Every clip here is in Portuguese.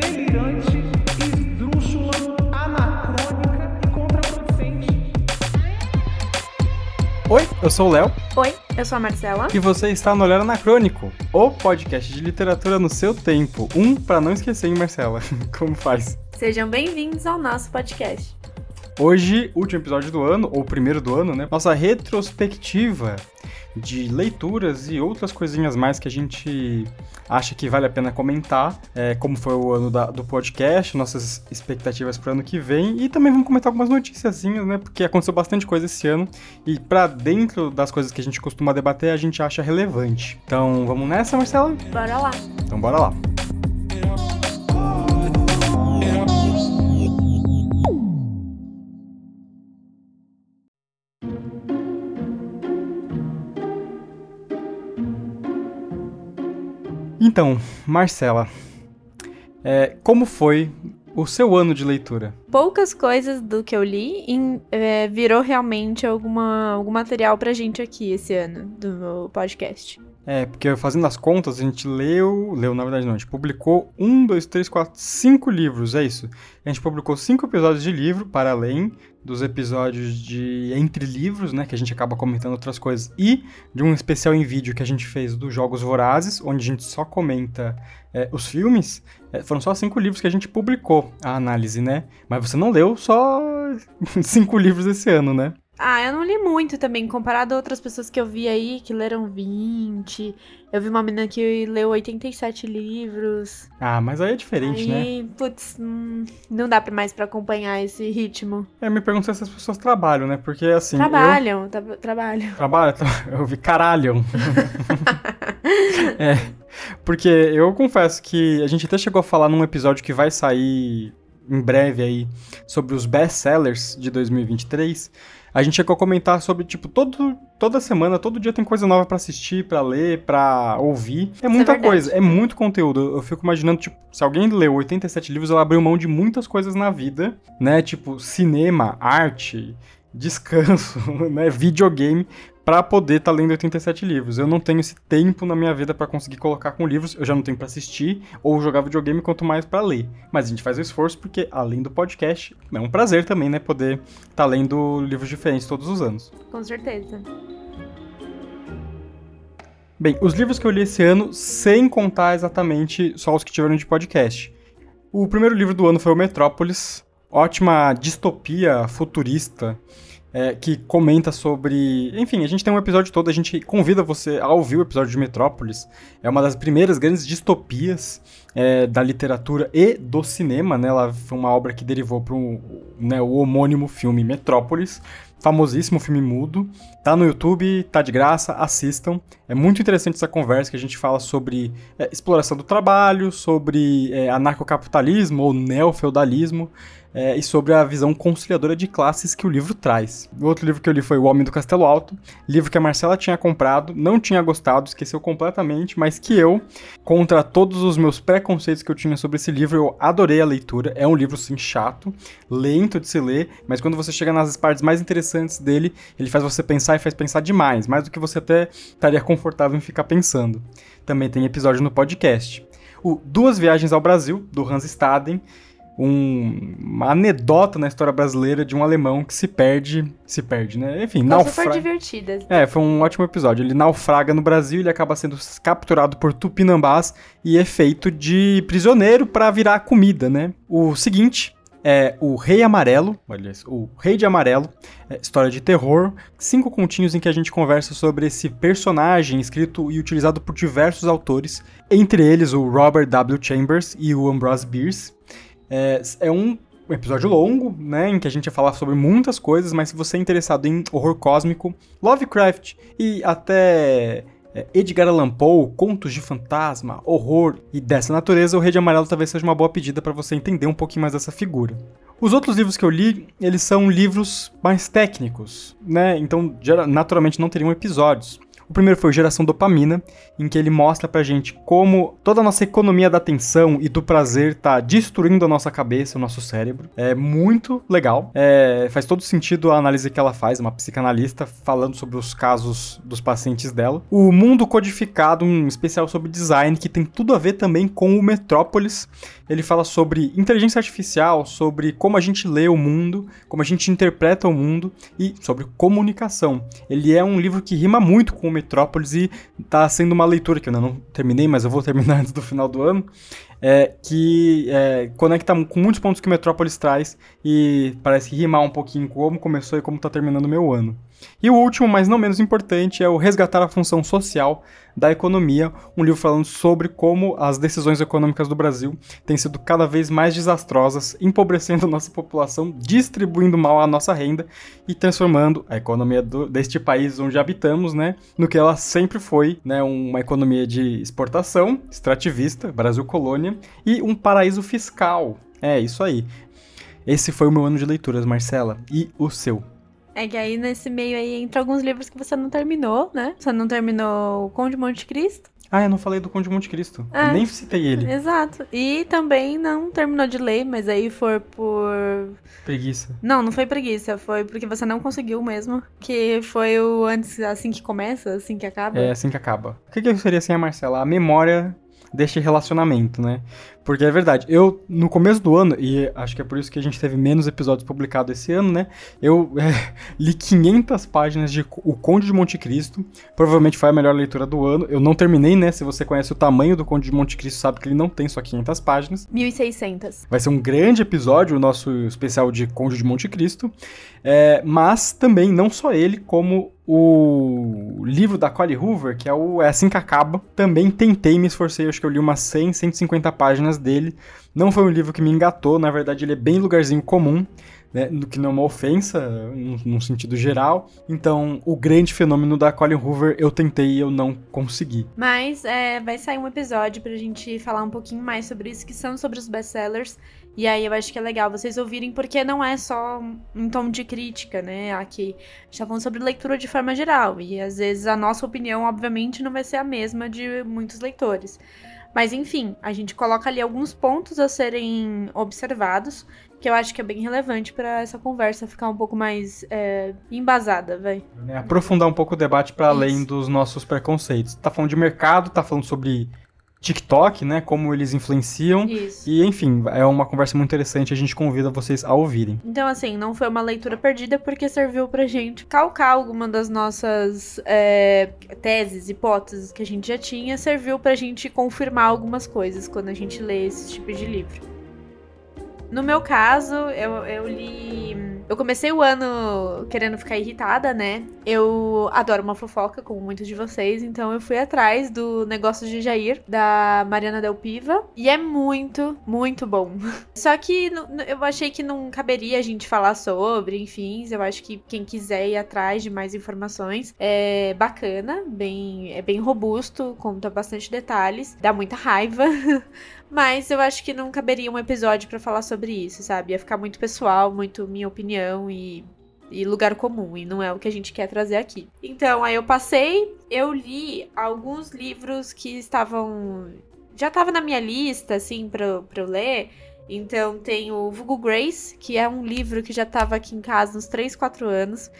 delirante, esdrúxula, anacrônica e contraproducente. Oi, eu sou o Léo Oi, eu sou a Marcela. e você está no Olhar Anacrônico, o podcast de literatura no seu tempo. Um pra não esquecer, hein, Marcela? Como faz? Sejam bem-vindos ao nosso podcast. Hoje, último episódio do ano, ou primeiro do ano, né? Nossa retrospectiva de leituras e outras coisinhas mais que a gente acha que vale a pena comentar, é, como foi o ano da- do podcast, nossas expectativas para o ano que vem, e também vamos comentar algumas noticiazinhas, né? Porque aconteceu bastante coisa esse ano, e para dentro das coisas que a gente costuma debater, a gente acha relevante. Então, vamos nessa, Marcela? Bora lá. Então, bora lá. Então, Marcela, é, como foi o seu ano de leitura? Poucas coisas do que eu li em- é, virou realmente alguma, algum material pra gente aqui esse ano do podcast. É, porque fazendo as contas, a gente leu. Leu, na verdade, não. A gente publicou um, dois, três, quatro, cinco livros, é isso. A gente publicou cinco episódios de livro, para além dos episódios de Entre Livros, né? Que a gente acaba comentando outras coisas. E de um especial em vídeo que a gente fez dos Jogos Vorazes, onde a gente só comenta é, os filmes. É, foram só cinco livros que a gente publicou a análise, né? Mas você não leu só cinco livros esse ano, né? Ah, eu não li muito também, comparado a outras pessoas que eu vi aí, que leram 20. Eu vi uma menina que leu 87 livros. Ah, mas aí é diferente, né? aí, putz, hum, não dá mais pra acompanhar esse ritmo. É, me pergunto se essas pessoas trabalham, né? Porque assim. eu- trabalham, tra- trabalham. Trabalha? Eu vi caralho. é. Porque eu confesso que a gente até chegou a falar num episódio que vai sair em breve aí sobre os best-sellers de 2023. A gente chegou a comentar sobre, tipo, todo, toda semana, todo dia tem coisa nova pra assistir, pra ler, pra ouvir. É muita verdade. coisa, é muito conteúdo. Eu fico imaginando, tipo, se alguém leu 87 livros, ela abriu mão de muitas coisas na vida, né? Tipo, cinema, arte, descanso, né? Videogame, pra poder estar lendo 87 livros. Eu não tenho esse tempo na minha vida pra conseguir colocar com livros, eu já não tenho pra assistir ou jogar videogame, quanto mais pra ler. Mas a gente faz o esforço porque, além do podcast, é um prazer também, né? Poder estar lendo livros diferentes todos os anos. Com certeza. Bem, os livros que eu li esse ano, sem contar exatamente só os que tiveram de podcast. O primeiro livro do ano foi o Metrópolis, ótima distopia futurista é, que comenta sobre. Enfim, a gente tem um episódio todo, a gente convida você a ouvir o episódio de Metrópolis. É uma das primeiras grandes distopias é, da literatura e do cinema, né? Ela foi uma obra que derivou para né, o homônimo filme Metrópolis. Famosíssimo filme mudo. Tá no YouTube, tá de graça, assistam. É muito interessante essa conversa que a gente fala sobre é, exploração do trabalho, sobre é, anarcocapitalismo ou neofeudalismo é, e sobre a visão conciliadora de classes que o livro traz. O outro livro que eu li foi O Homem do Castelo Alto, livro que a Marcela tinha comprado, não tinha gostado, esqueceu completamente, mas que eu, contra todos os meus preconceitos que eu tinha sobre esse livro, eu adorei a leitura. É um livro, sim, chato, lento de se ler, mas quando você chega nas partes mais interessantes dele, ele faz você pensar e faz pensar demais, mais do que você até estaria confortável em ficar pensando. Também tem episódio no podcast. O Duas Viagens ao Brasil, do Hans Staden, um- uma anedota na história brasileira de um alemão que se perde, se perde, né? Enfim, super naufraga. divertidas. É, foi um ótimo episódio. Ele naufraga no Brasil, ele acaba sendo capturado por tupinambás e é feito de prisioneiro pra virar comida, né? O seguinte é o Rei Amarelo, olha isso, o Rei de Amarelo, é, história de terror, cinco continhos em que a gente conversa sobre esse personagem escrito e utilizado por diversos autores, entre eles o Robert W. Chambers e o Ambrose Bierce. É, é um episódio longo, né, em que a gente ia falar sobre muitas coisas, mas se você é interessado em horror cósmico, Lovecraft e até é, Edgar Allan Poe, contos de fantasma, horror e dessa natureza, o Rei de Amarelo talvez seja uma boa pedida para você entender um pouquinho mais dessa figura. Os outros livros que eu li, eles são livros mais técnicos, né? Então, naturalmente não teriam episódios. O primeiro foi Geração Dopamina, em que ele mostra pra gente como toda a nossa economia da atenção e do prazer tá destruindo a nossa cabeça, o nosso cérebro. É muito legal. É, faz todo sentido a análise que ela faz, uma psicanalista falando sobre os casos dos pacientes dela. O Mundo Codificado, um especial sobre design que tem tudo a ver também com o Metrópolis. Ele fala sobre inteligência artificial, sobre como a gente lê o mundo, como a gente interpreta o mundo e sobre comunicação. Ele é um livro que rima muito com o Metrópolis e tá sendo uma leitura que eu ainda não terminei, mas eu vou terminar antes do final do ano é, que é, conecta com muitos pontos que Metrópolis traz e parece rimar um pouquinho como começou e como está terminando o meu ano. E o último, mas não menos importante, é o Resgatar a Função Social da Economia, um livro falando sobre como as decisões econômicas do Brasil têm sido cada vez mais desastrosas, empobrecendo a nossa população, distribuindo mal a nossa renda e transformando a economia do, deste país onde habitamos, né, no que ela sempre foi, né, uma economia de exportação, extrativista, Brasil colônia, e um paraíso fiscal. É, isso aí. Esse foi o meu ano de leituras, Marcela. E o seu? É que aí nesse meio aí entra alguns livros que você não terminou, né? Você não terminou o Conde de Monte Cristo. Ah, eu não falei do Conde de Monte Cristo. É, nem citei ele. Exato. E também não terminou de ler, mas aí foi por. Preguiça. Não, não foi preguiça. Foi porque você não conseguiu mesmo. Que foi o antes, assim que começa, assim que acaba. É, assim que acaba. O que, que seria assim a Marcela? A memória deste relacionamento, né? Porque é verdade, eu, no começo do ano, e acho que é por isso que a gente teve menos episódios publicados esse ano, né? Eu é, li 500 páginas de O Conde de Monte Cristo, provavelmente foi a melhor leitura do ano. Eu não terminei, né? Se você conhece o tamanho do Conde de Monte Cristo, sabe que ele não tem só 500 páginas. 1.600. Vai ser um grande episódio, o nosso especial de Conde de Monte Cristo. É, mas também, não só ele, como o livro da Collie Hoover, que é o É Assim Que Acaba, também tentei, me esforcei, acho que eu li umas 100, 150 páginas dele. Não foi um livro que me engatou, na verdade ele é bem lugarzinho comum, né, que não é uma ofensa, num, sentido geral. Então, o grande fenômeno da Colin Hoover eu tentei e eu não consegui. Mas é, vai sair um episódio pra gente falar um pouquinho mais sobre isso, que são sobre os best-sellers. E aí eu acho que é legal vocês ouvirem, porque não é só um tom de crítica, né? Aqui a gente tá falando sobre leitura de forma geral. E às vezes a nossa opinião, obviamente, não vai ser a mesma de muitos leitores. Mas enfim, a gente coloca ali alguns pontos a serem observados, que eu acho que é bem relevante para essa conversa ficar um pouco mais é, embasada, vai. É, aprofundar um pouco o debate para além dos nossos preconceitos. Tá falando de mercado, tá falando sobre TikTok, né? Como eles influenciam. Isso. E, enfim, é uma conversa muito interessante. A gente convida vocês a ouvirem. Então, assim, não foi uma leitura perdida porque serviu pra gente calcar alguma das nossas é, teses, hipóteses que a gente já tinha. Serviu pra gente confirmar algumas coisas quando a gente lê esse tipo de livro. No meu caso, eu, eu li. Eu comecei o ano querendo ficar irritada, né? Eu adoro uma fofoca, como muitos de vocês, então eu fui atrás do Negócio de Jair, da Mariana Del Piva, e é muito, muito bom. Só que eu achei que não caberia a gente falar sobre, enfim, eu acho que quem quiser ir atrás de mais informações é bacana, bem, é bem robusto, conta bastante detalhes, dá muita raiva. Mas eu acho que não caberia um episódio para falar sobre isso, sabe? Ia ficar muito pessoal, muito minha opinião e, e lugar comum, e não é o que a gente quer trazer aqui. Então, aí eu passei, eu li alguns livros que estavam. Já tava na minha lista, assim, pra, pra eu ler. Então, tem o Vulgo Grace, que é um livro que já tava aqui em casa uns 3, 4 anos,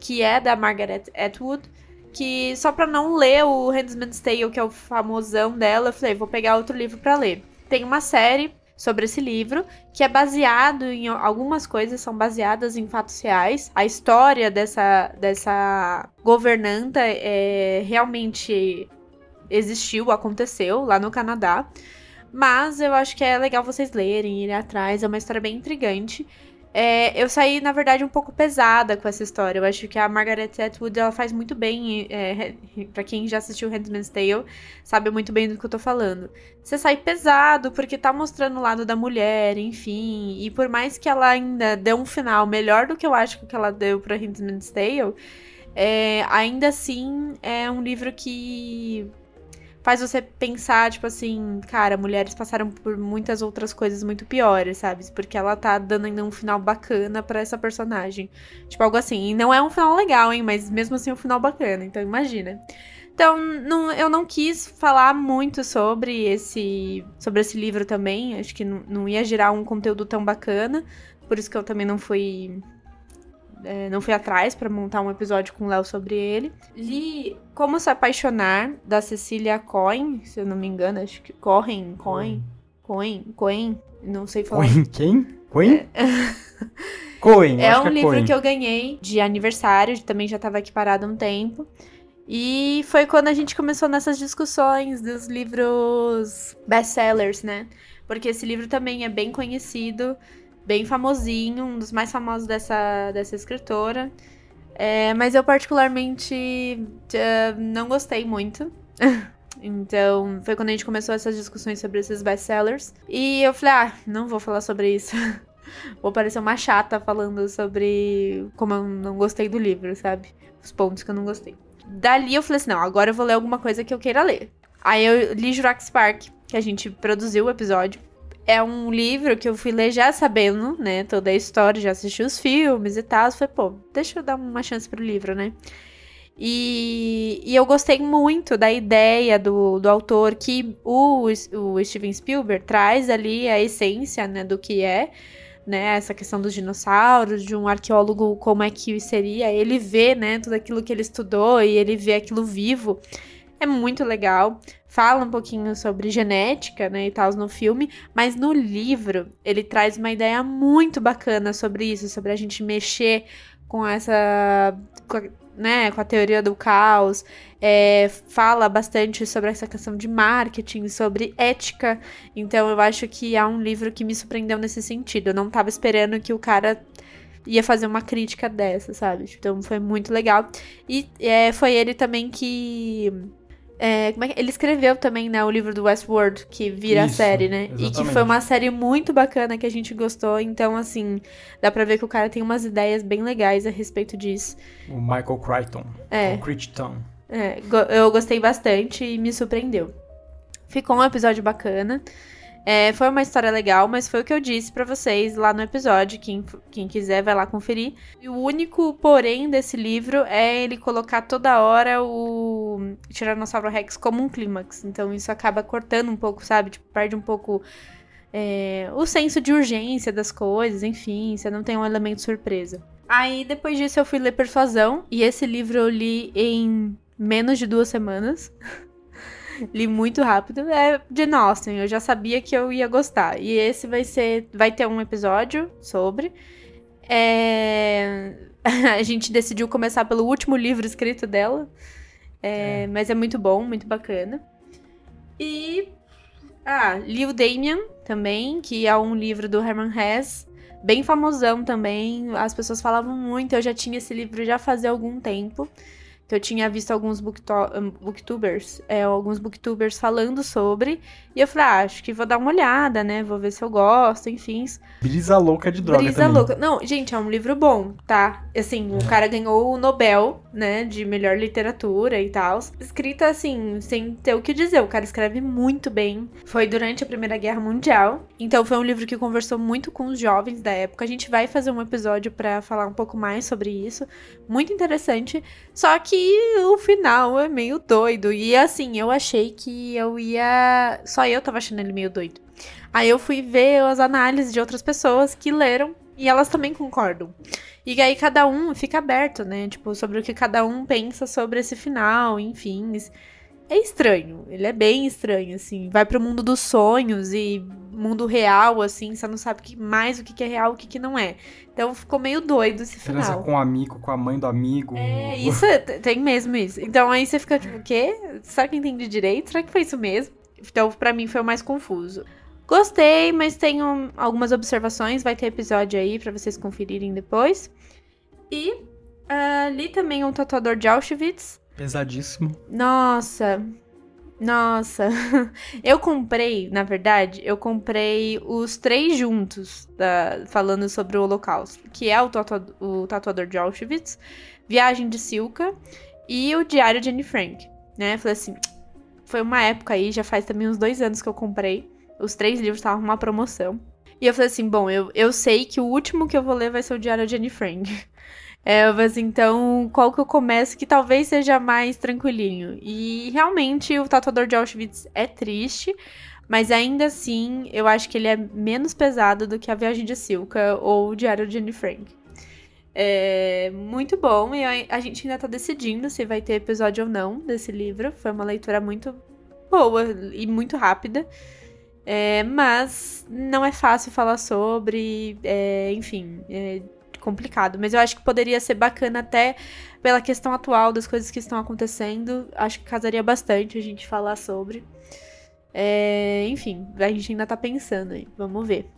que é da Margaret Atwood que só para não ler o Handmaid's Tale, que é o famosão dela, eu falei, vou pegar outro livro para ler tem uma série sobre esse livro, que é baseado em algumas coisas são baseadas em fatos reais. A história dessa dessa governanta é, realmente existiu, aconteceu lá no Canadá. Mas eu acho que é legal vocês lerem, irem atrás, é uma história bem intrigante. É, eu saí, na verdade, um pouco pesada com essa história. Eu acho que a Margaret Atwood ela faz muito bem. É, para quem já assistiu Handmaid's Tale, sabe muito bem do que eu tô falando. Você sai pesado porque tá mostrando o lado da mulher, enfim. E por mais que ela ainda dê um final melhor do que eu acho que ela deu pra Handmaid's Tale, é, ainda assim é um livro que faz você pensar, tipo assim, cara, mulheres passaram por muitas outras coisas muito piores, sabe? Porque ela tá dando ainda um final bacana para essa personagem. Tipo, algo assim. E não é um final legal, hein? Mas mesmo assim é um final bacana, então imagina. Então, não, eu não quis falar muito sobre esse, sobre esse livro também. Acho que não, não ia gerar um conteúdo tão bacana. Por isso que eu também não fui é, não fui atrás para montar um episódio com o Léo sobre ele. Li Como Se Apaixonar, da Cecília Cohen, se eu não me engano, acho que Cohen, Cohen, Cohen, Cohen, não sei falar. Cohen, quem? Cohen? Cohen, É um que é livro Cohen. que eu ganhei de aniversário, também já estava aqui parado há um tempo. E foi quando a gente começou nessas discussões dos livros best-sellers, né? Porque esse livro também é bem conhecido, bem famosinho, um dos mais famosos dessa, dessa escritora. É, mas eu particularmente eh, não gostei muito. Então, foi quando a gente começou essas discussões sobre esses best-sellers. E eu falei, ah, não vou falar sobre isso. Vou parecer uma chata falando sobre como eu não gostei do livro, sabe? Os pontos que eu não gostei. Dali eu falei assim: não, agora eu vou ler alguma coisa que eu queira ler. Aí eu li Jurassic Park, que a gente produziu o episódio. É um livro que eu fui ler já sabendo, né, toda a história, já assisti os filmes e tal. Falei, pô, deixa eu dar uma chance pro livro, né? E, e eu gostei muito da ideia do, do autor que o, o Steven Spielberg traz ali a essência, né, do que é né, essa questão dos dinossauros, de um arqueólogo, como é que seria, ele vê, né, tudo aquilo que ele estudou e ele vê aquilo vivo. É muito legal. Fala um pouquinho sobre genética, né, e tal no filme, mas no livro ele traz uma ideia muito bacana sobre isso, sobre a gente mexer com essa, com a, né, com a teoria do caos. É, fala bastante sobre essa questão de marketing, sobre ética. Então eu acho que é um livro que me surpreendeu nesse sentido. Eu não tava esperando que o cara ia fazer uma crítica dessa, sabe? Então foi muito legal. E é, foi ele também que. É, é ele escreveu também, né, o livro do Westworld, que vira a Isso, série, né? E que exatamente. foi uma série muito bacana que a gente gostou. Então, assim, dá pra ver que o cara tem umas ideias bem legais a respeito disso. O Michael Crichton. É. O Crichton. É, eu gostei bastante e me surpreendeu. Ficou um episódio bacana. É, foi uma história legal, mas foi o que eu disse pra vocês lá no episódio. Quem, quem quiser vai lá conferir. E o único porém desse livro é ele colocar toda hora o Tiranossauro Rex como um clímax. Então isso acaba cortando um pouco, sabe? Tipo, perde um pouco é, o senso de urgência das coisas, enfim, você não tem um elemento surpresa. Aí depois disso eu fui ler Persuasão, e esse livro eu li em menos de duas semanas. li muito rápido. É de Austen, eu já sabia que eu ia gostar. E esse vai ser. Vai ter um episódio sobre. É, A gente decidiu começar pelo último livro escrito dela. É, Mas é muito bom, muito bacana. E. Ah, li o Damien também, que é um livro do Herman Hesse. Bem famosão também. As pessoas falavam muito. Eu já tinha esse livro já fazia algum tempo. Que eu tinha visto alguns bookto- um, booktubers, é, alguns booktubers falando sobre. E eu falei, ah, acho que vou dar uma olhada, né? Vou ver se eu gosto, enfim. Brisa louca de droga Brisa também. louca. Não, gente, é um livro bom, tá? Assim, o cara ganhou o Nobel, né, de melhor literatura e tal. Escrita assim, sem ter o que dizer. O cara escreve muito bem. Foi durante a Primeira Guerra Mundial. Então foi um livro que conversou muito com os jovens da época. A gente vai fazer um episódio pra falar um pouco mais sobre isso. Muito interessante. Só que o final é meio doido. E assim, eu achei que eu ia. Só eu tava achando ele meio doido. Aí eu fui ver as análises de outras pessoas que leram e elas também concordam. E aí cada um fica aberto, né? Tipo, sobre o que cada um pensa sobre esse final, enfim. É estranho, ele é bem estranho, assim. Vai pro mundo dos sonhos e mundo real, assim, você não sabe que- mais o que que é real e o que que não é. Então ficou meio doido esse Transa final. com um amigo, com a mãe do amigo. É, isso é- tem mesmo isso. Então aí você fica tipo, o quê? Será que entendi direito? Será que foi isso mesmo? Então pra mim foi o mais confuso. Gostei, mas tenho algumas observações. Vai ter episódio aí pra vocês conferirem depois. E ah, li também um tatuador de Auschwitz. Pesadíssimo. Nossa. Nossa. Eu comprei, na verdade, eu comprei os três juntos, da- falando sobre o Holocausto, que é o, o Tatuador de Auschwitz, Viagem de Silka e o Diário de Anne Frank, né? Falei assim, foi uma época aí, já faz também uns dois anos que eu comprei. Os três livros estavam numa promoção. E eu falei assim, bom, eu, eu sei que o último que eu vou ler vai ser o Diário de Anne Frank. Assim, então, qual que eu começo que talvez seja mais tranquilinho? E realmente o Tatuador de Auschwitz é triste, mas ainda assim, eu acho que ele é menos pesado do que A Viagem de Silka ou o Diário de Anne Frank. É muito bom e a, a gente ainda tá decidindo se vai ter episódio ou não desse livro. Foi uma leitura muito boa e muito rápida. É, mas não é fácil falar sobre, é, enfim, é complicado. Mas eu acho que poderia ser bacana até pela questão atual das coisas que estão acontecendo. Acho que casaria bastante a gente falar sobre. É, enfim, a gente ainda tá pensando aí, vamos ver.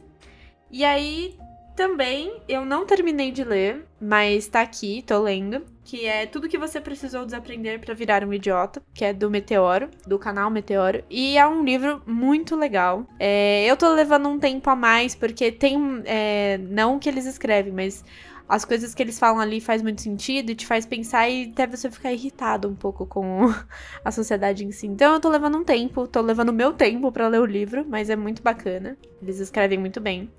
E aí, também, eu não terminei de ler, mas tá aqui, tô lendo, que é Tudo que você precisou desaprender para virar um idiota, que é do Meteoro, do canal Meteoro, e é um livro muito legal. É, eu tô levando um tempo a mais, porque tem, é, não o que eles escrevem, mas as coisas que eles falam ali faz muito sentido e te faz pensar e até você ficar irritado um pouco com a sociedade em si. Então eu tô levando um tempo, tô levando meu tempo para ler o livro, mas é muito bacana. Eles escrevem muito bem.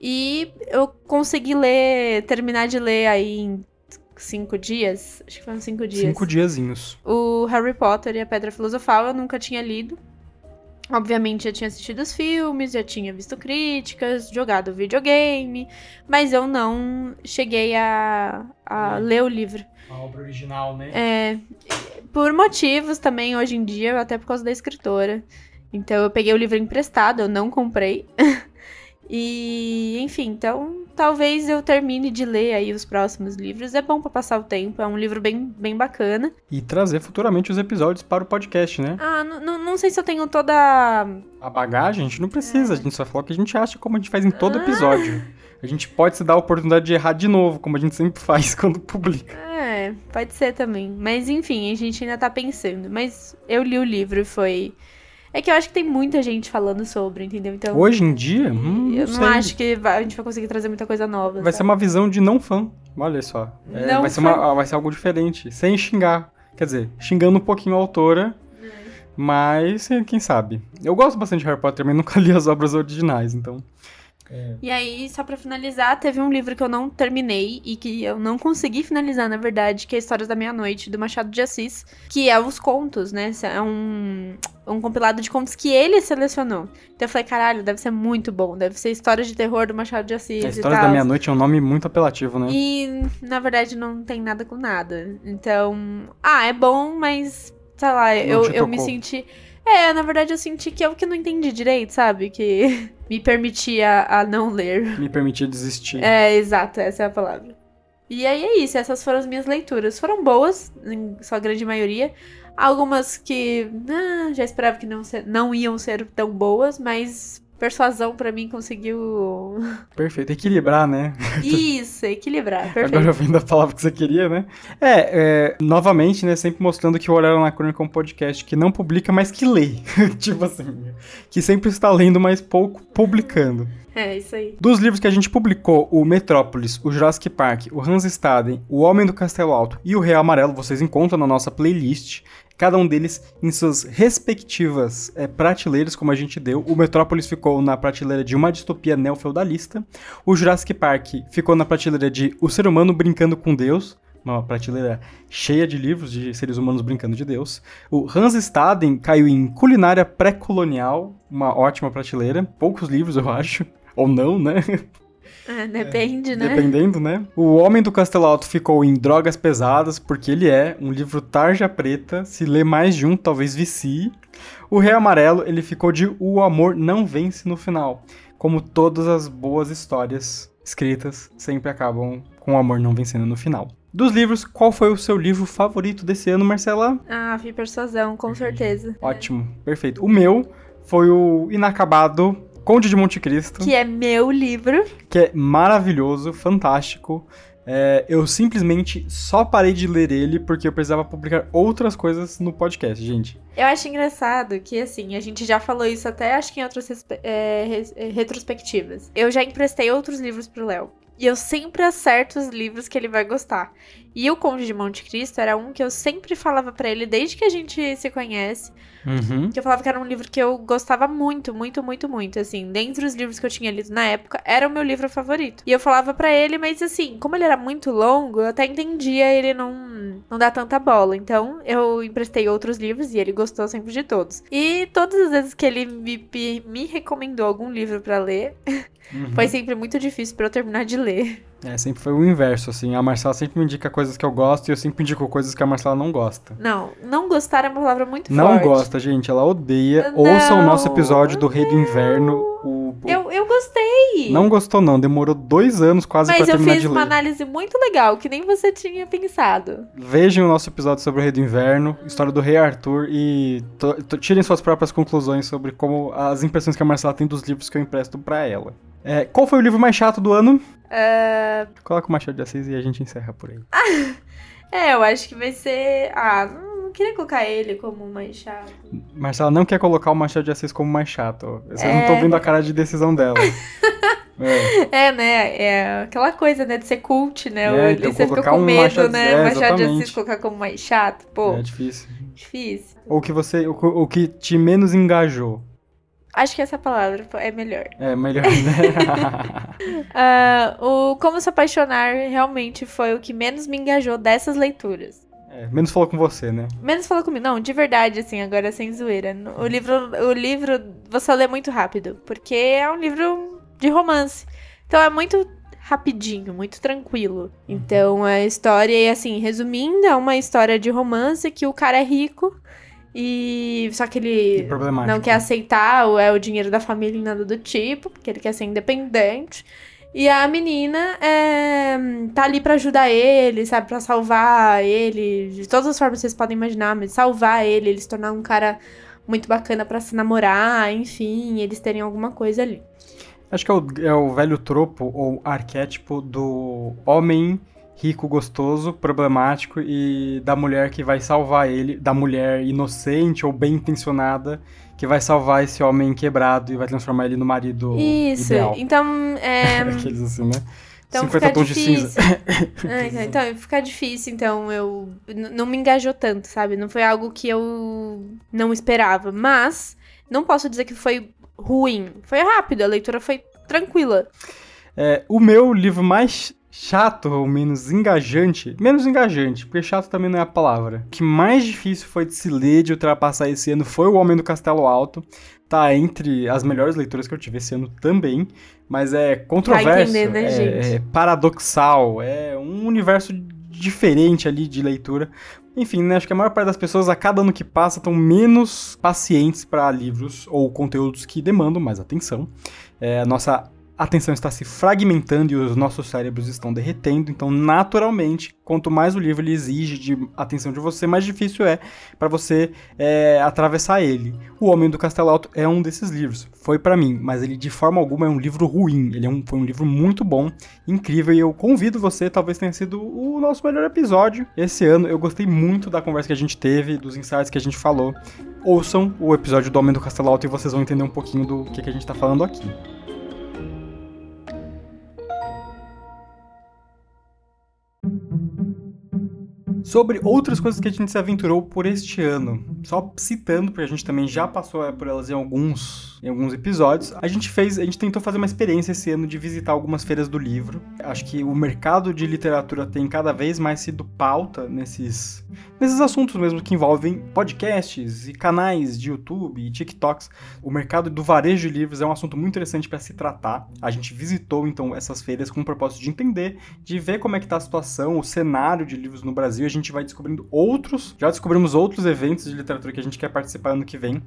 E eu consegui ler, terminar de ler aí em cinco dias. Acho que foram cinco dias. Cinco diazinhos. O Harry Potter e a Pedra Filosofal eu nunca tinha lido. Obviamente já tinha assistido os filmes, já tinha visto críticas, jogado videogame, mas eu não cheguei a, a É. ler o livro. A obra original, né? É, por motivos também, hoje em dia, até por causa da escritora. Então eu peguei o livro emprestado, eu não comprei. e, enfim, então talvez eu termine de ler aí os próximos livros. É bom pra passar o tempo, é um livro bem, bem bacana. E trazer futuramente os episódios para o podcast, né? Ah, não sei se eu tenho toda. A bagagem a gente não precisa, a gente só fala o que a gente acha como a gente faz em todo Ah. episódio. A gente pode se dar a oportunidade de errar de novo, como a gente sempre faz quando publica. É, pode ser também. Mas enfim, a gente ainda tá pensando. Mas eu li o livro e foi. É que eu acho que tem muita gente falando sobre, entendeu? Então. Hoje em dia, hum, eu não, sei. acho que a gente vai conseguir trazer muita coisa nova. Vai ser sabe? uma visão de não fã. Olha só. É, Não vai, ser uma- vai ser algo diferente. Sem xingar. Quer dizer, xingando um pouquinho a autora. Mas, eh, quem sabe. Eu gosto bastante de Harry Potter, mas nunca li as obras originais, então. E aí, só pra finalizar, teve um livro que eu não terminei e que eu não consegui finalizar, na verdade, que é Histórias da Meia-Noite, do Machado de Assis, que é os contos, né? É um, um compilado de contos que ele selecionou. Então eu falei, caralho, deve ser muito bom, deve ser Histórias de Terror do Machado de Assis A e História tal. da Meia-Noite é um nome muito apelativo, né? E, na verdade, não tem nada com nada. Então, ah, é bom, mas, sei lá, eu, eu me senti. É, na verdade, eu senti que eu que não entendi direito, sabe? Que me permitia a não ler. Me permitia desistir. É, exato, essa é a palavra. E aí é isso, essas foram as minhas leituras. Foram boas, em sua grande maioria. Algumas que ah, já esperava que não, ser- não iam ser tão boas, mas persuasão pra mim conseguiu. Perfeito. Equilibrar, né? Isso, equilibrar. Perfeito. Agora vendo a palavra que você queria, né? É, é, novamente, né? Sempre mostrando que o Horário Anacrônico é um podcast que não publica, mas que lê. tipo assim. Que sempre está lendo, mas pouco publicando. É, isso aí. Dos livros que a gente publicou, o Metrópolis, o Jurassic Park, o Hans Staden, o Homem do Castelo Alto e o Rei Amarelo, vocês encontram na nossa playlist. Cada um deles em suas respectivas é, prateleiras, como a gente deu. O Metrópolis ficou na prateleira de uma distopia neofeudalista. O Jurassic Park ficou na prateleira de O Ser Humano Brincando com Deus. Uma prateleira cheia de livros de seres humanos brincando de Deus. O Hans Staden caiu em Culinária Pré-Colonial, uma ótima prateleira. Poucos livros, eu acho. Ou não, né? É, depende, né? Dependendo, né? O Homem do Castelo Alto ficou em Drogas Pesadas, porque ele é um livro tarja preta. Se lê mais de um, talvez vicie. O Rei Amarelo, ele ficou de O Amor Não Vence no final. Como todas as boas histórias escritas sempre acabam com o amor não vencendo no final. Dos livros, qual foi o seu livro favorito desse ano, Marcela? Ah, vi persuasão, com certeza. Ótimo, perfeito. O meu foi o inacabado Conde de Monte Cristo. Que é meu livro. que é maravilhoso, fantástico. É, eu simplesmente só parei de ler ele porque eu precisava publicar outras coisas no podcast, gente. Eu acho engraçado que, assim, a gente já falou isso até, acho que em outras é, é, retrospectivas. Eu já emprestei outros livros pro Léo. E eu sempre acerto os livros que ele vai gostar. E o Conde de Monte Cristo era um que eu sempre falava pra ele desde que a gente se conhece. Uhum. Que eu falava que era um livro que eu gostava muito, muito, muito, muito. Assim, dentre os livros que eu tinha lido na época, era o meu livro favorito. E eu falava pra ele, mas assim, como ele era muito longo, eu até entendia ele não, não dar tanta bola. Então, eu emprestei outros livros e ele gostou sempre de todos. E todas as vezes que ele me, me, me recomendou algum livro pra ler, Uhum. foi sempre muito difícil pra eu terminar de ler. É, sempre foi o inverso, assim. A Marcela sempre me indica coisas que eu gosto e eu sempre indico coisas que a Marcela não gosta. Não, não gostar é uma palavra muito Não forte. gosta, gente. Ela odeia. Não, Ouça o nosso episódio do Rei do Inverno. O... o- Eu, eu gostei. Não gostou, não. Demorou dois anos quase Mas pra eu terminar fiz de uma ler. análise muito legal, que nem você tinha pensado. Vejam o nosso episódio sobre o Rei do Inverno, história do Rei Arthur e tirem suas próprias conclusões sobre como as impressões que a Marcela tem dos livros que eu empresto pra ela. É, qual foi o livro mais chato do ano? Ah, Coloca o Machado de Assis e a gente encerra por aí. é, eu acho que vai ser. Ah, não, não queria colocar ele como mais chato. Marcela não quer colocar o Machado de Assis como mais chato. Vocês não É. estão vendo a cara de decisão dela. É. É, né? É aquela coisa, né? De ser cult, né? É, então e você fica com um medo, Machado- né? é, Machado de Assis colocar como mais chato. Pô, É difícil. difícil. Ou que você. O, que te menos engajou. Acho que essa palavra é melhor. É melhor, né? Ah, o Como Se Apaixonar realmente foi o que menos me engajou dessas leituras. É, menos falou com você, né? Menos falou comigo. Não, de verdade, assim, agora sem zoeira. O livro, o livro você lê muito rápido, porque é um livro de romance. Então é muito rapidinho, muito tranquilo. Então a história, e assim, resumindo, é uma história de romance que o cara é rico e só que ele não quer aceitar o, é, o dinheiro da família e nada do tipo, porque ele quer ser independente. E a menina é, tá ali pra ajudar ele, sabe? Pra salvar ele, de todas as formas que vocês podem imaginar, mas salvar ele, ele se tornar um cara muito bacana pra se namorar, enfim, eles terem alguma coisa ali. Acho que é o, é o velho tropo ou arquétipo do homem rico, gostoso, problemático e da mulher que vai salvar ele, da mulher inocente ou bem intencionada que vai salvar esse homem quebrado e vai transformar ele no marido Isso, ideal. então. É, Aqueles assim, né? Então 50 fica tons de difícil. cinza. É, então, então, fica difícil, então eu não me engajou tanto, sabe? Não foi algo que eu não esperava, mas não posso dizer que foi ruim. Foi rápido, a leitura foi tranquila. É, o meu livro mais chato ou menos engajante, menos engajante, porque chato também não é a palavra. O que mais difícil foi de se ler, de ultrapassar esse ano, foi O Homem do Castelo Alto. Tá entre as melhores leituras que eu tive esse ano também, mas é controverso, entender, né, é, é paradoxal, é um universo diferente ali de leitura. Enfim, né, acho que a maior parte das pessoas a cada ano que passa estão menos pacientes para livros ou conteúdos que demandam mais atenção. É, a nossa atenção está se fragmentando e os nossos cérebros estão derretendo, então naturalmente, quanto mais o livro exige de atenção de você, mais difícil é para você é, atravessar ele. O Homem do Castelo Alto é um desses livros, foi para mim, mas ele de forma alguma é um livro ruim, ele é um, foi um livro muito bom, incrível, e eu convido você, talvez tenha sido o nosso melhor episódio esse ano, eu gostei muito da conversa que a gente teve, dos insights que a gente falou, ouçam o episódio do Homem do Castelo Alto e vocês vão entender um pouquinho do que, que a gente tá falando aqui. Sobre outras coisas que a gente se aventurou por este ano, só citando, porque a gente também já passou por elas em alguns, em alguns episódios, a gente fez, a gente tentou fazer uma experiência esse ano de visitar algumas feiras do livro. Acho que o mercado de literatura tem cada vez mais sido pauta nesses, nesses assuntos mesmo que envolvem podcasts e canais de YouTube e TikToks. O mercado do varejo de livros é um assunto muito interessante para se tratar. A gente visitou então essas feiras com o propósito de entender, de ver como é que tá a situação, o cenário de livros no Brasil. A gente vai descobrindo outros, já descobrimos outros eventos de literatura que a gente quer participar ano que vem.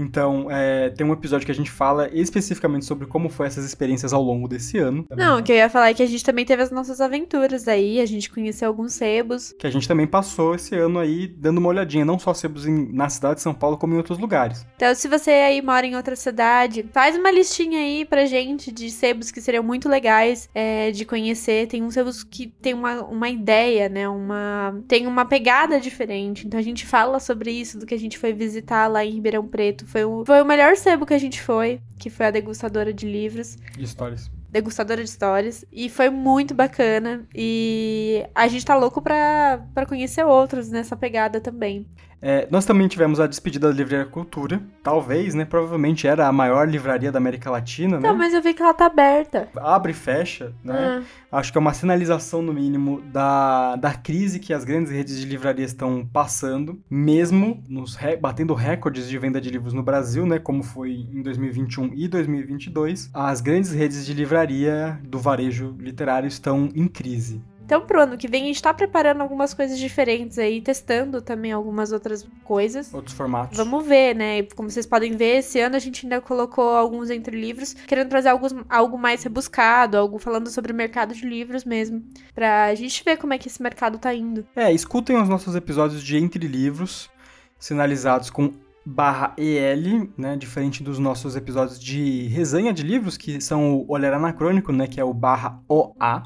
Então, é, tem um episódio que a gente fala especificamente sobre como foi essas experiências ao longo desse ano. Não, o que eu ia falar é que a gente também teve as nossas aventuras aí, a gente conheceu alguns sebos. Que a gente também passou esse ano aí dando uma olhadinha, não só sebos em- na cidade de São Paulo, como em outros lugares. Então, se você aí mora em outra cidade, faz uma listinha aí pra gente de sebos que seriam muito legais é, de conhecer. Tem uns sebos que tem uma, uma ideia, né? Uma, tem uma pegada diferente. Então, a gente fala sobre isso, do que a gente foi visitar lá em Ribeirão Preto. Foi o, foi o melhor sebo que a gente foi, que foi a degustadora de livros. De histórias. degustadora de histórias. E foi muito bacana. E a gente tá louco pra, pra conhecer outros nessa pegada também. É, nós também tivemos a despedida da Livraria Cultura. Talvez, né? Provavelmente era a maior livraria da América Latina, Não, né? mas eu vi que ela tá aberta. Abre e fecha, né? Ah, Acho que é uma sinalização, no mínimo, da, da crise que as grandes redes de livraria estão passando, mesmo nos re- batendo recordes de venda de livros no Brasil, né? Como foi em 2021 e 2022. As grandes redes de livraria do varejo literário estão em crise. Então, pro ano que vem, a gente tá preparando algumas coisas diferentes aí, testando também algumas outras coisas. Outros formatos. Vamos ver, né? Como vocês podem ver, esse ano a gente ainda colocou alguns entre livros, querendo trazer alguns, algo mais rebuscado, algo falando sobre o mercado de livros mesmo, pra gente ver como é que esse mercado tá indo. É, escutem os nossos episódios de Entre Livros, sinalizados com barra EL, né, diferente dos nossos episódios de resenha de livros, que são o Olhar Anacrônico, né, que é o barra OA.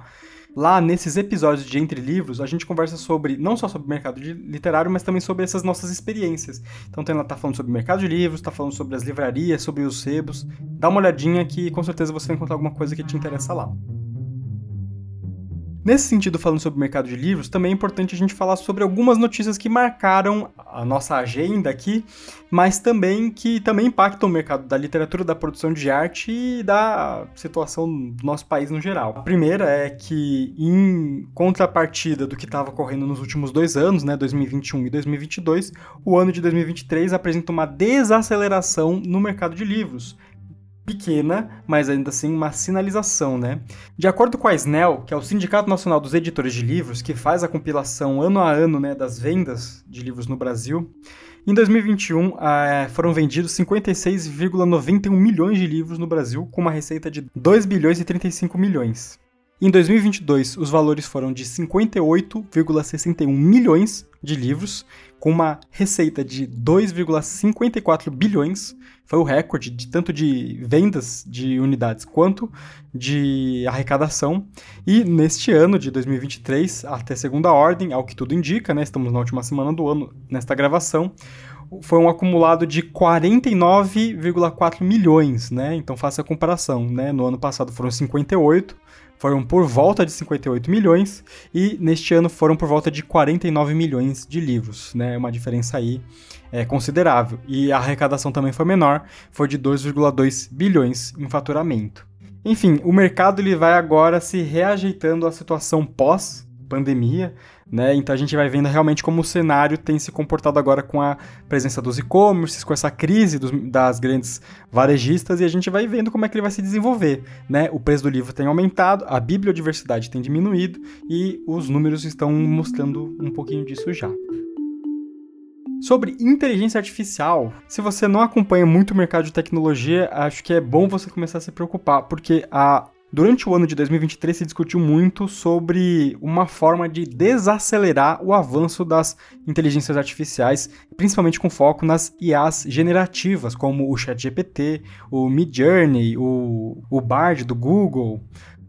Lá, nesses episódios de Entre Livros, a gente conversa sobre, não só sobre o mercado literário, mas também sobre essas nossas experiências. Então, tem lá, tá falando sobre o mercado de livros, tá falando sobre as livrarias, sobre os sebos. Dá uma olhadinha que com certeza você vai encontrar alguma coisa que te interessa lá. Nesse sentido, falando sobre o mercado de livros, também é importante a gente falar sobre algumas notícias que marcaram a nossa agenda aqui, mas também que também impactam o mercado da literatura, da produção de arte e da situação do nosso país no geral. A primeira é que, em contrapartida do que estava ocorrendo nos últimos dois anos, né, 2021 e 2022, o ano de 2023 apresenta uma desaceleração no mercado de livros pequena, mas ainda assim uma sinalização, né? De acordo com a SNEL, que é o Sindicato Nacional dos Editores de Livros, que faz a compilação ano a ano né, das vendas de livros no Brasil, em 2021 eh, foram vendidos 56,91 milhões de livros no Brasil, com uma receita de 2 bilhões e 35 milhões. Em 2022, os valores foram de 58,61 milhões de livros, com uma receita de 2,54 bilhões. Foi o recorde de tanto de vendas de unidades quanto de arrecadação. E neste ano de 2023, até segunda ordem, ao que tudo indica, né, estamos na última semana do ano nesta gravação, foi um acumulado de 49,4 milhões, né? Então faça a comparação, né? No ano passado foram 58, foram por volta de 58 milhões e neste ano foram por volta de 49 milhões de livros, né? Uma diferença aí é, considerável. E a arrecadação também foi menor, foi de 2,2 bilhões em faturamento. Enfim, o mercado ele vai agora se reajeitando à situação pós pandemia, né? Então a gente vai vendo realmente como o cenário tem se comportado agora com a presença dos e-commerces, com essa crise dos- das grandes varejistas e a gente vai vendo como é que ele vai se desenvolver, né? O preço do livro tem aumentado, a bibliodiversidade tem diminuído e os números estão mostrando um pouquinho disso já. Sobre inteligência artificial, se você não acompanha muito o mercado de tecnologia, acho que é bom você começar a se preocupar, porque a Durante o ano de 2023 se discutiu muito sobre uma forma de desacelerar o avanço das inteligências artificiais, principalmente com foco nas IAs generativas, como o ChatGPT, o Midjourney, o, o Bard do Google,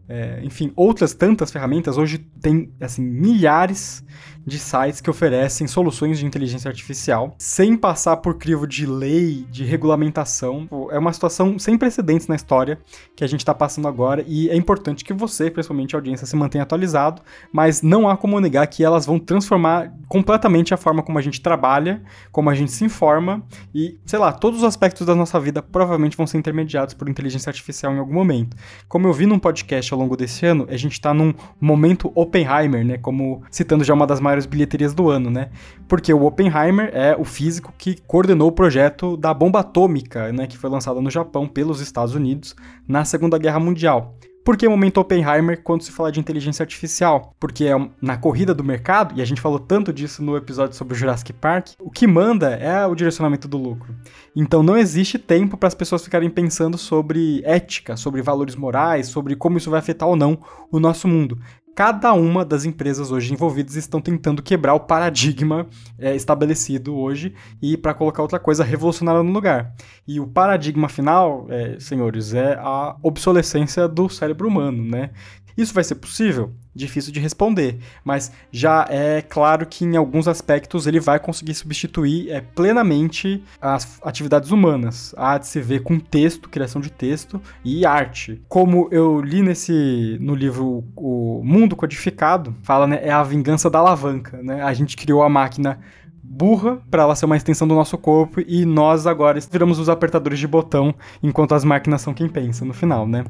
é, enfim, outras tantas ferramentas. Hoje tem assim milhares de sites que oferecem soluções de inteligência artificial sem passar por crivo de lei, de regulamentação. É uma situação sem precedentes na história que a gente está passando agora e é importante que você, principalmente a audiência, se mantenha atualizado, mas não há como negar que elas vão transformar completamente a forma como a gente trabalha, como a gente se informa e, sei lá, todos os aspectos da nossa vida provavelmente vão ser intermediados por inteligência artificial em algum momento. Como eu vi num podcast ao longo desse ano, a gente está num momento Oppenheimer, né? Como citando já uma das maiores bilheterias do ano, né? Porque o Oppenheimer é o físico que coordenou o projeto da bomba atômica, né? Que foi lançada no Japão pelos Estados Unidos na Segunda Guerra Mundial. Por que momento Oppenheimer quando se fala de inteligência artificial? Porque é na corrida do mercado, e a gente falou tanto disso no episódio sobre o Jurassic Park, o que manda é o direcionamento do lucro. Então não existe tempo para as pessoas ficarem pensando sobre ética, sobre valores morais, sobre como isso vai afetar ou não o nosso mundo. Cada uma das empresas hoje envolvidas estão tentando quebrar o paradigma é, estabelecido hoje e para colocar outra coisa revolucionária no lugar. E o paradigma final, é, senhores, é a obsolescência do cérebro humano, né? Isso vai ser possível? Difícil de responder. Mas já é claro que em alguns aspectos ele vai conseguir substituir é, plenamente as atividades humanas. Há de se ver com texto, criação de texto e arte. Como eu li nesse no livro O Mundo Codificado, fala, né, é a vingança da alavanca, né? A gente criou a máquina burra para ela ser uma extensão do nosso corpo e nós agora viramos os apertadores de botão enquanto as máquinas são quem pensa no final, né?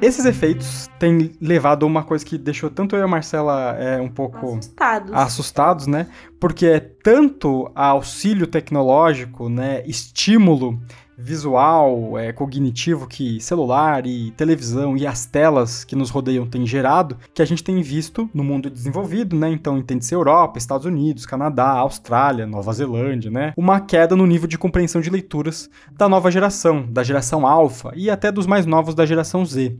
Esses efeitos têm levado a uma coisa que deixou tanto eu e a Marcela é, um pouco Assustados. assustados, né? Porque é tanto auxílio tecnológico, né, estímulo visual, é, cognitivo que celular e televisão e as telas que nos rodeiam têm gerado, que a gente tem visto no mundo desenvolvido, né? Então entende-se Europa, Estados Unidos, Canadá, Austrália, Nova Zelândia, né? Uma queda no nível de compreensão de leituras da nova geração, da geração alfa e até dos mais novos da geração Z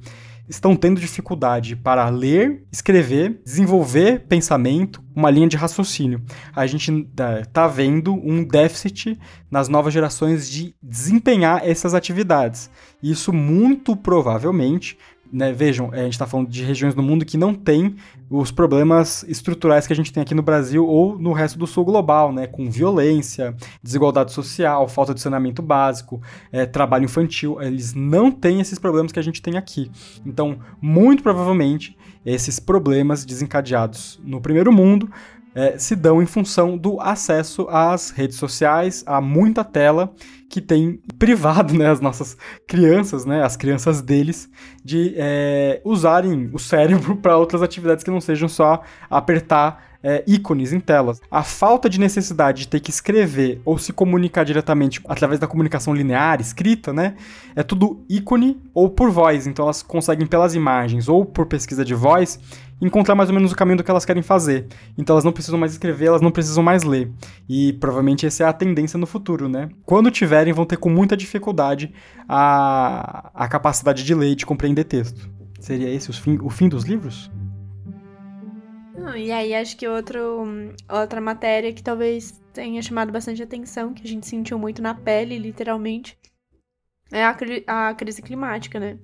estão tendo dificuldade para ler, escrever, desenvolver pensamento, uma linha de raciocínio. A gente está é, vendo um déficit nas novas gerações de desempenhar essas atividades. Isso muito provavelmente né, vejam, a gente está falando de regiões do mundo que não tem os problemas estruturais que a gente tem aqui no Brasil ou no resto do sul global, né, com violência, desigualdade social, falta de saneamento básico, é, trabalho infantil. Eles não têm esses problemas que a gente tem aqui. Então, muito provavelmente, esses problemas desencadeados no primeiro mundo é, se dão em função do acesso às redes sociais, a muita tela que tem privado né, as nossas crianças, né, as crianças deles, de é, usarem o cérebro para outras atividades que não sejam só apertar é, ícones em telas. A falta de necessidade de ter que escrever ou se comunicar diretamente através da comunicação linear, escrita, né? É tudo ícone ou por voz. Então elas conseguem, pelas imagens ou por pesquisa de voz, encontrar mais ou menos o caminho do que elas querem fazer. Então elas não precisam mais escrever, elas não precisam mais ler. E provavelmente essa é a tendência no futuro, né? Quando tiverem, vão ter com muita dificuldade a, a capacidade de ler e de compreender texto. Seria esse o fim, o fim dos livros? E aí acho que outro, outra matéria que talvez tenha chamado bastante atenção, que a gente sentiu muito na pele, literalmente, é a, a crise climática, né?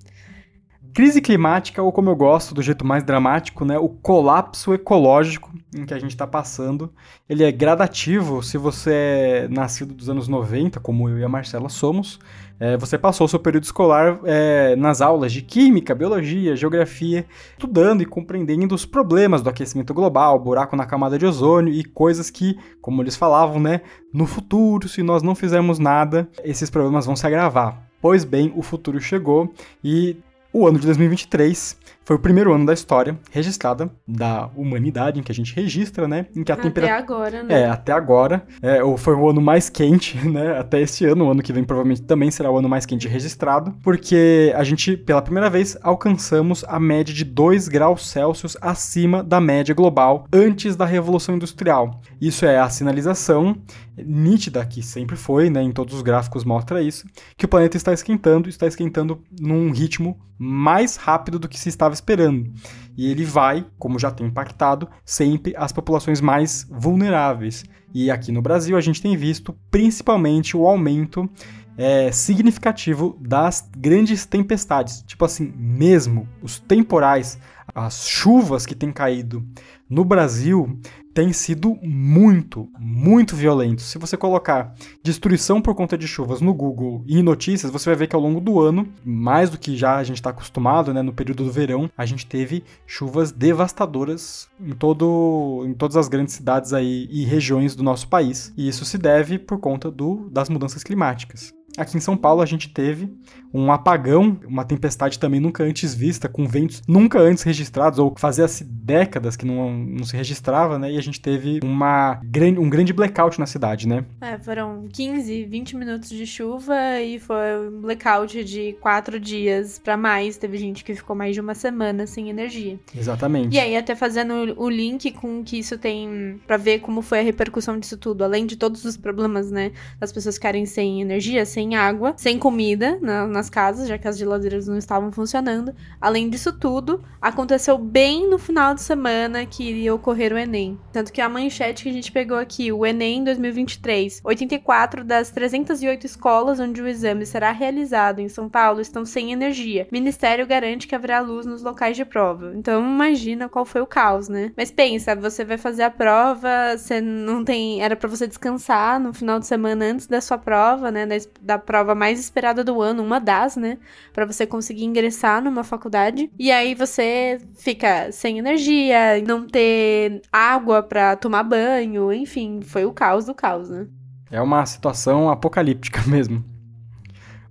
Crise climática, ou como eu gosto, do jeito mais dramático, né, o colapso ecológico em que a gente está passando, ele é gradativo. Se você é nascido dos anos 90, como eu e a Marcela somos, é, você passou o seu período escolar é, nas aulas de química, biologia, geografia, estudando e compreendendo os problemas do aquecimento global, buraco na camada de ozônio e coisas que, como eles falavam, né, no futuro, se nós não fizermos nada, esses problemas vão se agravar. Pois bem, o futuro chegou e o ano de 2023 foi o primeiro ano da história registrada da humanidade, em que a gente registra, né? Em que a até temperatura. agora, né? É, até agora. É, foi o ano mais quente, né? Até esse ano, o ano que vem provavelmente também será o ano mais quente registrado, porque a gente, pela primeira vez, alcançamos a média de 2 graus Celsius acima da média global antes da Revolução Industrial. Isso é a sinalização nítida, que sempre foi, né? Em todos os gráficos mostra isso, que o planeta está esquentando, está esquentando num ritmo mais rápido do que se estava esperando. E ele vai, como já tem impactado, sempre as populações mais vulneráveis. E aqui no Brasil a gente tem visto principalmente o aumento é, significativo das grandes tempestades. Tipo assim, mesmo os temporais, as chuvas que têm caído no Brasil tem sido muito, muito violento. Se você colocar destruição por conta de chuvas no Google e notícias, você vai ver que ao longo do ano, mais do que já a gente está acostumado, né, no período do verão, a gente teve chuvas devastadoras em, todo, em todas as grandes cidades aí e regiões do nosso país. E isso se deve por conta do, das mudanças climáticas. Aqui em São Paulo a gente teve um apagão, uma tempestade também nunca antes vista, com ventos nunca antes registrados, ou fazia-se décadas que não, não se registrava, né? E a gente teve uma, um grande blackout na cidade, né? É, foram 15, 20 minutos de chuva e foi um blackout de quatro dias para mais. Teve gente que ficou mais de uma semana sem energia. Exatamente. E aí, até fazendo o link com que isso tem para ver como foi a repercussão disso tudo, além de todos os problemas, né? Das pessoas ficarem sem energia, sem sem água, sem comida na- nas casas, já que as geladeiras não estavam funcionando. Além disso tudo, aconteceu bem no final de semana que iria ocorrer o Enem. Tanto que a manchete que a gente pegou aqui, o Enem 2023, 84 das 308 escolas onde o exame será realizado em São Paulo estão sem energia. Ministério garante que haverá luz nos locais de prova. Então imagina qual foi o caos, né? Mas pensa, você vai fazer a prova, você não tem, era pra você descansar no final de semana antes da sua prova, né, da, da prova mais esperada do ano, uma das, né, Pra você conseguir ingressar numa faculdade. E aí você fica sem energia, não ter água pra tomar banho, enfim, foi o caos do caos, né? É uma situação apocalíptica mesmo.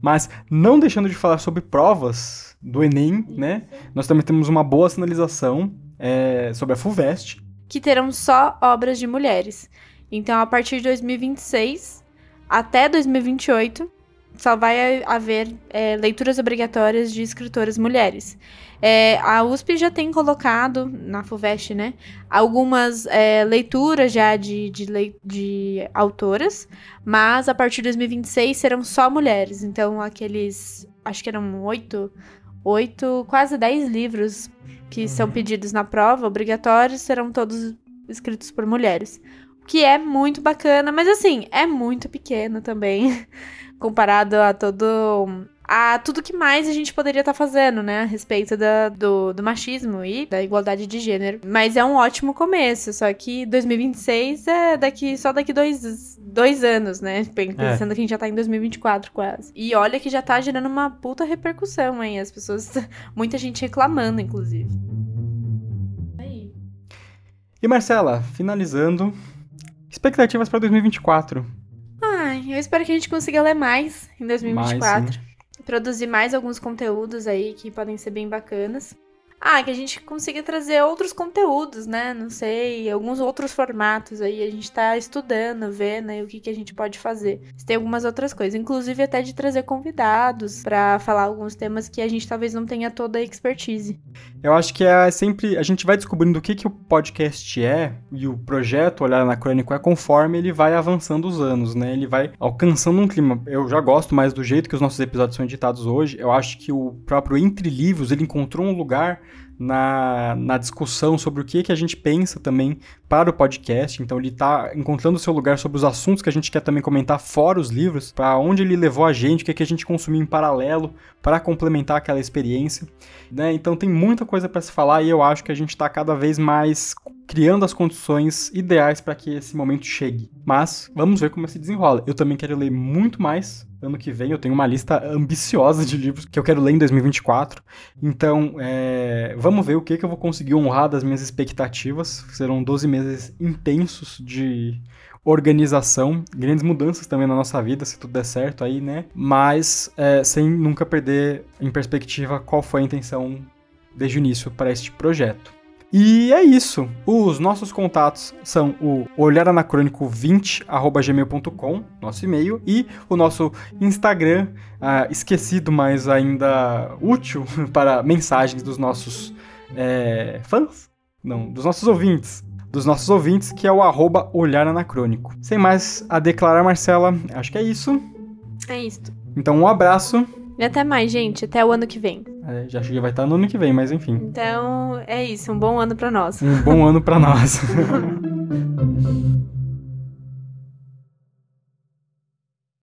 Mas não deixando de falar sobre provas do Enem, né? Nós também temos uma boa sinalização é, sobre a FUVEST. que terão só obras de mulheres. Então, a partir de 2026 até 2028, só vai haver é, leituras obrigatórias de escritoras mulheres. É, a USP já tem colocado, na FUVEST, né, algumas é, leituras já de, de, lei- de autoras, mas a partir de 2026 serão só mulheres. Então, aqueles, acho que eram oito, oito, quase dez livros que são pedidos na prova, obrigatórios, serão todos escritos por mulheres. Que é muito bacana, mas assim, é muito pequeno também, comparado a todo. a tudo que mais a gente poderia estar fazendo, né? A respeito da- do, do machismo e da igualdade de gênero. Mas é um ótimo começo, só que 2026 é daqui só daqui dois, dois anos, né? Pensando que a gente já tá em 2024 quase. E olha que já tá gerando uma puta repercussão aí. As pessoas. Muita gente reclamando, inclusive. Aí. E Marcela, finalizando, expectativas para 2024. Ai, eu espero que a gente consiga ler mais em 2024. Mais, produzir mais alguns conteúdos aí que podem ser bem bacanas. Ah, que a gente consiga trazer outros conteúdos, né? Não sei, alguns outros formatos aí. A gente tá estudando, vendo aí o que, que a gente pode fazer. Tem algumas outras coisas, inclusive até de trazer convidados pra falar alguns temas que a gente talvez não tenha toda a expertise. Eu acho que é sempre. A gente vai descobrindo o que, que o podcast é e o projeto Olhar Anacrônico é conforme ele vai avançando os anos, né? Ele vai alcançando um clima. Eu já gosto mais do jeito que os nossos episódios são editados hoje. Eu acho que o próprio Entre Livros ele encontrou um lugar na, na discussão sobre o que, que a gente pensa também para o podcast. Então ele está encontrando o seu lugar sobre os assuntos que a gente quer também comentar fora os livros, para onde ele levou a gente, o que, que a gente consumiu em paralelo para complementar aquela experiência. Né? Então tem muita coisa para se falar e eu acho que a gente está cada vez mais criando as condições ideais para que esse momento chegue. Mas vamos ver como se desenrola. Eu também quero ler muito mais ano que vem. Eu tenho uma lista ambiciosa de livros que eu quero ler em 2024. Então, é, vamos ver o que, que eu vou conseguir honrar das minhas expectativas. Serão 12 meses intensos de organização, grandes mudanças também na nossa vida, se tudo der certo aí, né? Mas é, sem nunca perder em perspectiva qual foi a intenção desde o início para este projeto. E é isso. Os nossos contatos são o olharanacrônico20@gmail.com, nosso e-mail, e o nosso Instagram, ah, esquecido, mas ainda útil para mensagens dos nossos é, fãs? Não, dos nossos ouvintes. Dos nossos ouvintes, que é o arroba olharanacrônico. Sem mais a declarar, Marcela, acho que é isso. É isso. Então, um abraço. E até mais, gente. Até o ano que vem. É, já cheguei, vai estar no ano que vem, mas enfim. Então, é isso. Um bom ano pra nós. Um bom ano para nós.